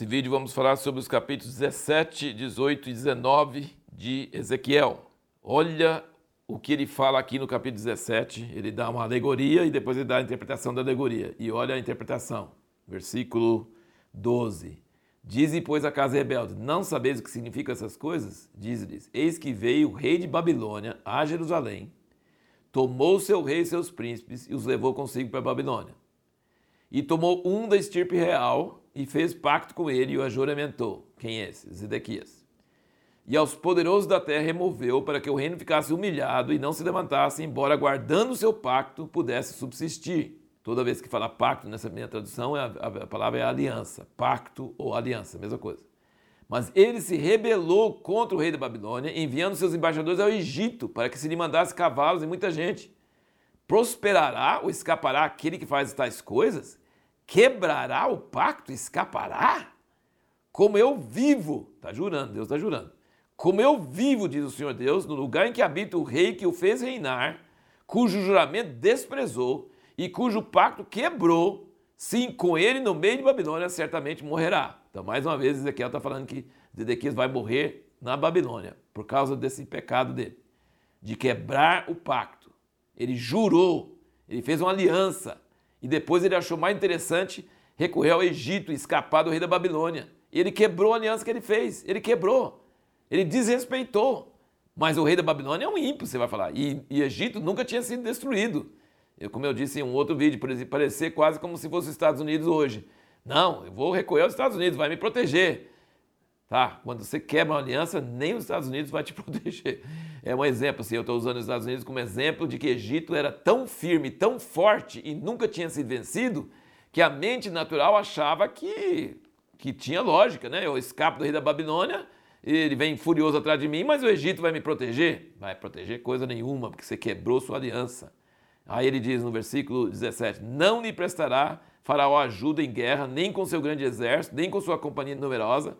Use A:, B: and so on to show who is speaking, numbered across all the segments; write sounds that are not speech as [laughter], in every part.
A: Nesse vídeo vamos falar sobre os capítulos 17, 18 e 19 de Ezequiel. Olha o que ele fala aqui no capítulo 17. Ele dá uma alegoria e depois ele dá a interpretação da alegoria. E olha a interpretação. Versículo 12. Dize, pois, a casa rebelde: Não sabeis o que significam essas coisas? Diz-lhes: Eis que veio o rei de Babilônia a Jerusalém, tomou seu rei e seus príncipes e os levou consigo para a Babilônia. E tomou um da estirpe real e fez pacto com ele e o ajuramentou. Quem é esse? Zedequias. E aos poderosos da terra removeu para que o reino ficasse humilhado e não se levantasse, embora guardando o seu pacto pudesse subsistir. Toda vez que fala pacto nessa minha tradução, a, a palavra é aliança. Pacto ou aliança, mesma coisa. Mas ele se rebelou contra o rei da Babilônia, enviando seus embaixadores ao Egito para que se lhe mandasse cavalos e muita gente. Prosperará ou escapará aquele que faz tais coisas? Quebrará o pacto, escapará? Como eu vivo, está jurando, Deus está jurando. Como eu vivo, diz o Senhor Deus, no lugar em que habita o rei que o fez reinar, cujo juramento desprezou e cujo pacto quebrou, sim, com ele no meio de Babilônia certamente morrerá. Então, mais uma vez, Ezequiel está falando que Zedequias vai morrer na Babilônia por causa desse pecado dele, de quebrar o pacto. Ele jurou, ele fez uma aliança e depois ele achou mais interessante recorrer ao Egito escapar do rei da Babilônia. E ele quebrou a aliança que ele fez. Ele quebrou. Ele desrespeitou. Mas o rei da Babilônia é um ímpio, você vai falar. E, e Egito nunca tinha sido destruído. Eu, como eu disse em um outro vídeo, parecer quase como se fosse os Estados Unidos hoje. Não, eu vou recorrer aos Estados Unidos, vai me proteger. Tá? Quando você quebra uma aliança, nem os Estados Unidos vai te [laughs] proteger. É um exemplo, assim, eu estou usando os Estados Unidos como exemplo de que Egito era tão firme, tão forte e nunca tinha sido vencido, que a mente natural achava que, que tinha lógica, né? Eu escapo do rei da Babilônia, ele vem furioso atrás de mim, mas o Egito vai me proteger? Vai proteger coisa nenhuma, porque você quebrou sua aliança. Aí ele diz no versículo 17: Não lhe prestará Faraó ajuda em guerra, nem com seu grande exército, nem com sua companhia numerosa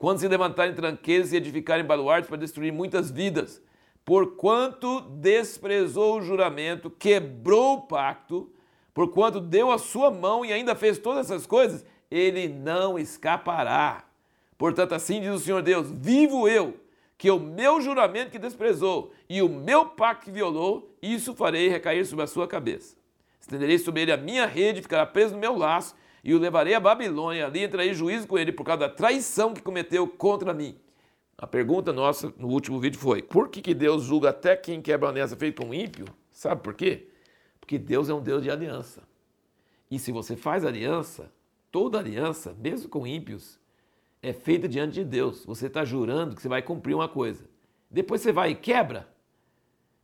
A: quando se levantarem tranqueiros e edificarem baluartes para destruir muitas vidas, porquanto desprezou o juramento, quebrou o pacto, porquanto deu a sua mão e ainda fez todas essas coisas, ele não escapará. Portanto, assim diz o Senhor Deus: vivo eu, que o meu juramento que desprezou e o meu pacto que violou, isso farei recair sobre a sua cabeça. Estenderei sobre ele a minha rede, ficará preso no meu laço, e o levarei a Babilônia, ali entrarei juízo com ele por causa da traição que cometeu contra mim. A pergunta nossa no último vídeo foi: por que, que Deus julga até quem quebra a aliança feito com um ímpio? Sabe por quê? Porque Deus é um Deus de aliança. E se você faz aliança, toda aliança, mesmo com ímpios, é feita diante de Deus. Você está jurando que você vai cumprir uma coisa. Depois você vai e quebra.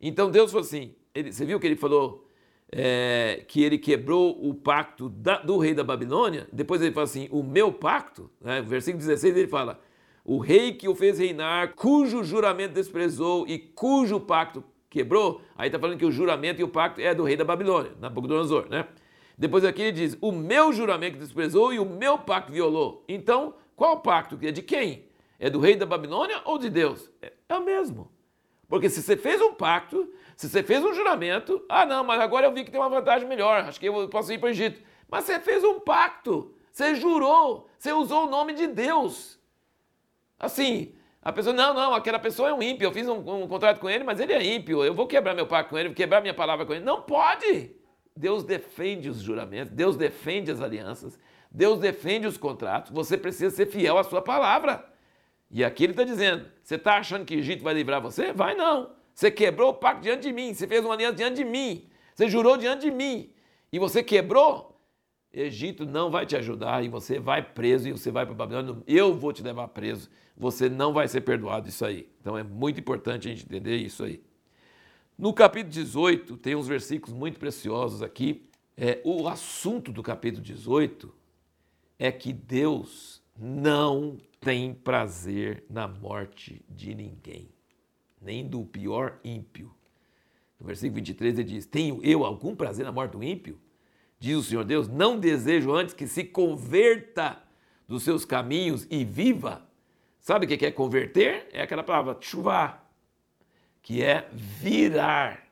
A: Então Deus falou assim: ele, você viu que ele falou é, que ele quebrou o pacto da, do rei da Babilônia, depois ele fala assim, o meu pacto, né? versículo 16 ele fala, o rei que o fez reinar, cujo juramento desprezou e cujo pacto quebrou, aí está falando que o juramento e o pacto é do rei da Babilônia, Nabucodonosor, né? Depois aqui ele diz, o meu juramento desprezou e o meu pacto violou. Então, qual pacto? É de quem? É do rei da Babilônia ou de Deus? É, é o mesmo. Porque se você fez um pacto, se você fez um juramento, ah não, mas agora eu vi que tem uma vantagem melhor, acho que eu posso ir para o Egito. Mas você fez um pacto, você jurou, você usou o nome de Deus. Assim, a pessoa, não, não, aquela pessoa é um ímpio, eu fiz um, um contrato com ele, mas ele é ímpio, eu vou quebrar meu pacto com ele, vou quebrar minha palavra com ele. Não pode! Deus defende os juramentos, Deus defende as alianças, Deus defende os contratos, você precisa ser fiel à sua palavra. E aqui ele está dizendo: você está achando que Egito vai livrar você? Vai não. Você quebrou o pacto diante de mim, você fez uma aliança diante de mim, você jurou diante de mim, e você quebrou. Egito não vai te ajudar e você vai preso e você vai para Babilônia. Eu vou te levar preso. Você não vai ser perdoado isso aí. Então é muito importante a gente entender isso aí. No capítulo 18, tem uns versículos muito preciosos aqui. É, o assunto do capítulo 18 é que Deus não tem prazer na morte de ninguém, nem do pior ímpio. No versículo 23 ele diz: Tenho eu algum prazer na morte do ímpio? Diz o Senhor Deus: Não desejo antes que se converta dos seus caminhos e viva. Sabe o que é converter? É aquela palavra chuvar, que é virar.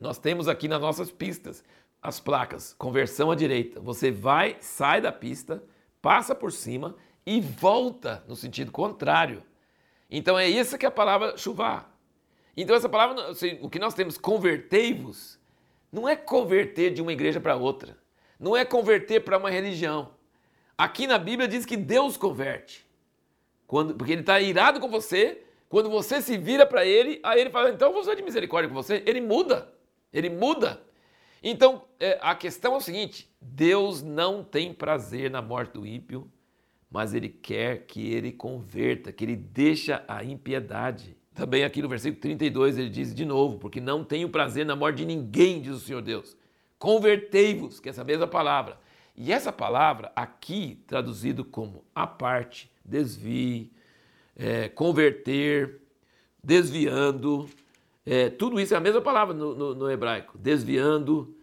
A: Nós temos aqui nas nossas pistas as placas, conversão à direita. Você vai, sai da pista, passa por cima e volta no sentido contrário. Então é essa que é a palavra chuvar. Então essa palavra, assim, o que nós temos, convertei-vos, não é converter de uma igreja para outra. Não é converter para uma religião. Aqui na Bíblia diz que Deus converte. Quando, porque ele está irado com você, quando você se vira para ele, aí ele fala, então vou ser de misericórdia com você. Ele muda. Ele muda. Então, é, a questão é o seguinte: Deus não tem prazer na morte do ímpio, mas ele quer que ele converta, que ele deixa a impiedade. Também aqui no versículo 32 ele diz de novo: porque não tenho prazer na morte de ninguém, diz o Senhor Deus. Convertei-vos, que é essa mesma palavra. E essa palavra aqui, traduzido como a parte, desvie, é, converter, desviando, é, tudo isso é a mesma palavra no, no, no hebraico. Desviando,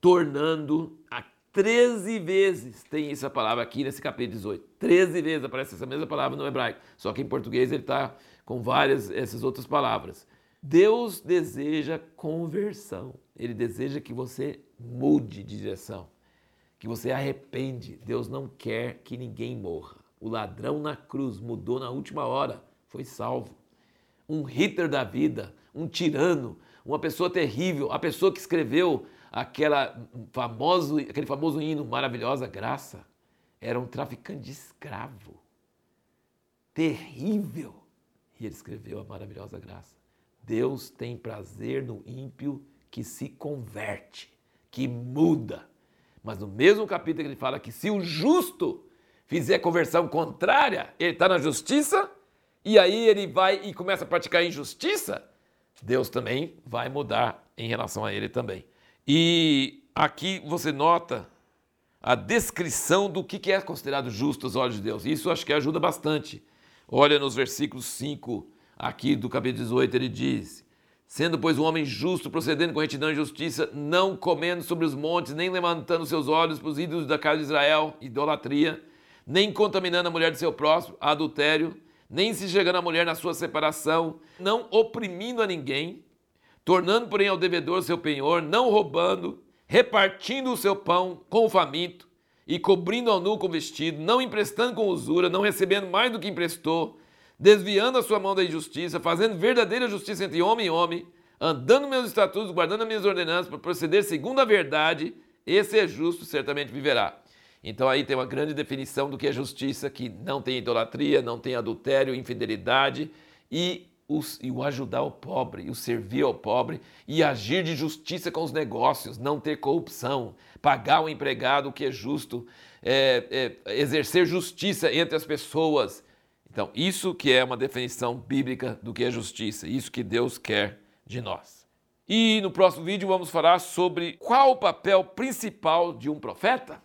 A: tornando, 13 vezes tem essa palavra aqui nesse capítulo 18. 13 vezes aparece essa mesma palavra no hebraico. Só que em português ele está com várias essas outras palavras. Deus deseja conversão. Ele deseja que você mude de direção, que você arrepende. Deus não quer que ninguém morra. O ladrão na cruz mudou na última hora, foi salvo. Um Hitler da vida, um tirano, uma pessoa terrível, a pessoa que escreveu aquela famoso, aquele famoso hino Maravilhosa Graça, era um traficante de escravo. Terrível. E ele escreveu a Maravilhosa Graça. Deus tem prazer no ímpio que se converte, que muda. Mas no mesmo capítulo ele fala que se o justo fizer conversão contrária, ele está na justiça, e aí ele vai e começa a praticar injustiça, Deus também vai mudar em relação a ele também. E aqui você nota a descrição do que é considerado justo aos olhos de Deus. Isso acho que ajuda bastante. Olha nos versículos 5 aqui do capítulo 18, ele diz: Sendo, pois, um homem justo, procedendo com retidão e justiça, não comendo sobre os montes, nem levantando seus olhos para os ídolos da casa de Israel, idolatria, nem contaminando a mulher de seu próximo, adultério, nem se chegando a mulher na sua separação, não oprimindo a ninguém, tornando, porém, ao devedor seu penhor, não roubando, repartindo o seu pão com o faminto, e cobrindo ao nu com vestido, não emprestando com usura, não recebendo mais do que emprestou, desviando a sua mão da injustiça, fazendo verdadeira justiça entre homem e homem, andando meus estatutos, guardando as minhas ordenanças, para proceder segundo a verdade, esse é justo, certamente viverá. Então aí tem uma grande definição do que é justiça, que não tem idolatria, não tem adultério, infidelidade e, e o ajudar o pobre, o servir ao pobre e agir de justiça com os negócios, não ter corrupção, pagar o empregado o que é justo, é, é, exercer justiça entre as pessoas. Então isso que é uma definição bíblica do que é justiça, isso que Deus quer de nós. E no próximo vídeo vamos falar sobre qual o papel principal de um profeta.